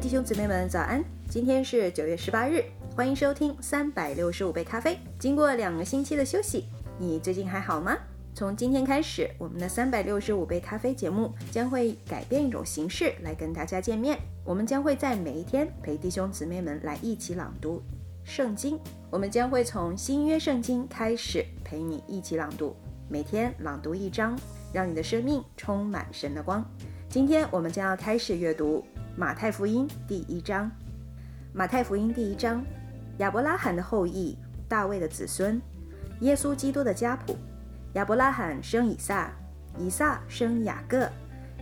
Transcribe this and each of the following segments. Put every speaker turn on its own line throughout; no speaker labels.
弟兄姊妹们，早安！今天是九月十八日，欢迎收听三百六十五杯咖啡。经过两个星期的休息，你最近还好吗？从今天开始，我们的三百六十五杯咖啡节目将会改变一种形式来跟大家见面。我们将会在每一天陪弟兄姊妹们来一起朗读圣经。我们将会从新约圣经开始陪你一起朗读，每天朗读一章，让你的生命充满神的光。今天我们将要开始阅读马太福音第一章。马太福音第一章，亚伯拉罕的后裔，大卫的子孙，耶稣基督的家谱。亚伯拉罕生以撒，以撒生雅各，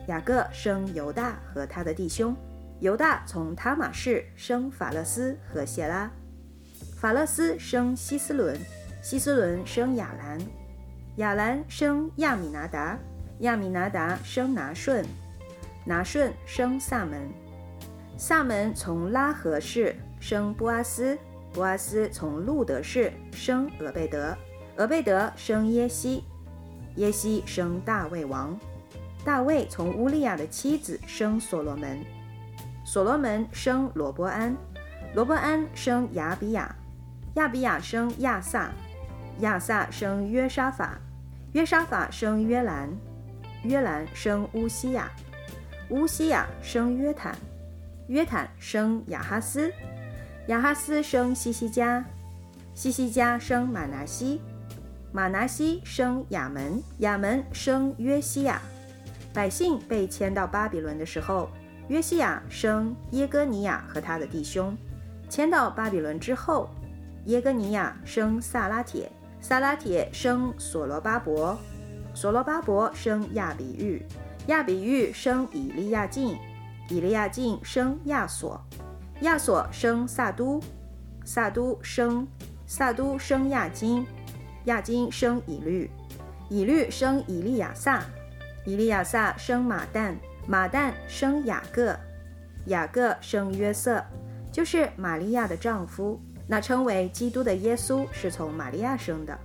雅各生犹大和他的弟兄。犹大从他马氏生法勒斯和谢拉，法勒斯生希斯伦，希斯伦生亚兰，亚兰生亚米拿达，亚米拿达生拿顺，拿顺生萨门，萨门从拉合氏生波阿斯，波阿斯从路德氏生俄贝德。俄贝德生耶西，耶西生大卫王，大卫从乌利亚的妻子生所罗门，所罗门生罗伯安，罗伯安生亚比亚，亚比亚生亚萨，亚萨生约沙法，约沙法生约兰，约兰生乌西亚，乌西亚生约坦，约坦生亚哈斯，亚哈斯生西西加，西西加生马拿西。马拿西生亚门，亚门生约西亚。百姓被迁到巴比伦的时候，约西亚生耶哥尼亚和他的弟兄。迁到巴比伦之后，耶哥尼亚生萨拉铁，萨拉铁生所罗巴伯，所罗巴伯生亚比玉，亚比玉生以利亚敬，以利亚敬生亚索，亚索生萨都，萨都生。萨都生亚金。亚金生以律，以律生以利亚撒，以利亚撒生马旦，马旦生雅各，雅各生约瑟，就是玛利亚的丈夫。那称为基督的耶稣是从玛利亚生的。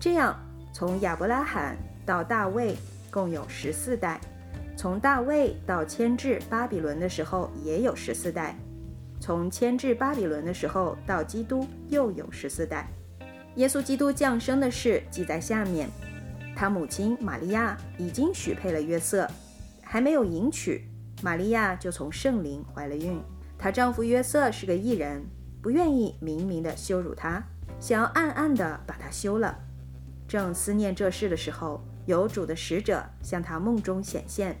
这样，从亚伯拉罕到大卫共有十四代，从大卫到迁至巴比伦的时候也有十四代，从迁至巴比伦的时候到基督又有十四代。耶稣基督降生的事记在下面。他母亲玛利亚已经许配了约瑟，还没有迎娶，玛利亚就从圣灵怀了孕。她丈夫约瑟是个异人，不愿意明明的羞辱她，想要暗暗的把她休了。正思念这事的时候，有主的使者向他梦中显现，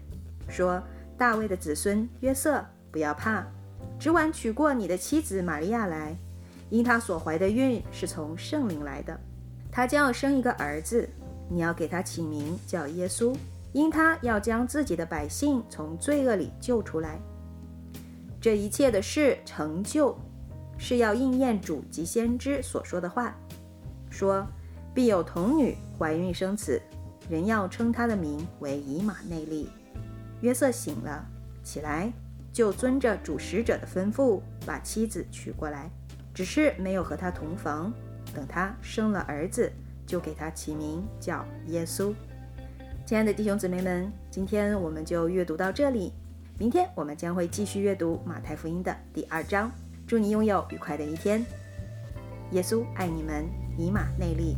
说：“大卫的子孙约瑟，不要怕，只晚娶过你的妻子玛利亚来。”因他所怀的孕是从圣灵来的，他将要生一个儿子，你要给他起名叫耶稣，因他要将自己的百姓从罪恶里救出来。这一切的事成就，是要应验主及先知所说的话，说必有童女怀孕生子，人要称他的名为以马内利。约瑟醒了，起来就遵着主使者的吩咐，把妻子娶过来。只是没有和他同房，等他生了儿子，就给他起名叫耶稣。亲爱的弟兄姊妹们，今天我们就阅读到这里，明天我们将会继续阅读马太福音的第二章。祝你拥有愉快的一天。耶稣爱你们，以马内利。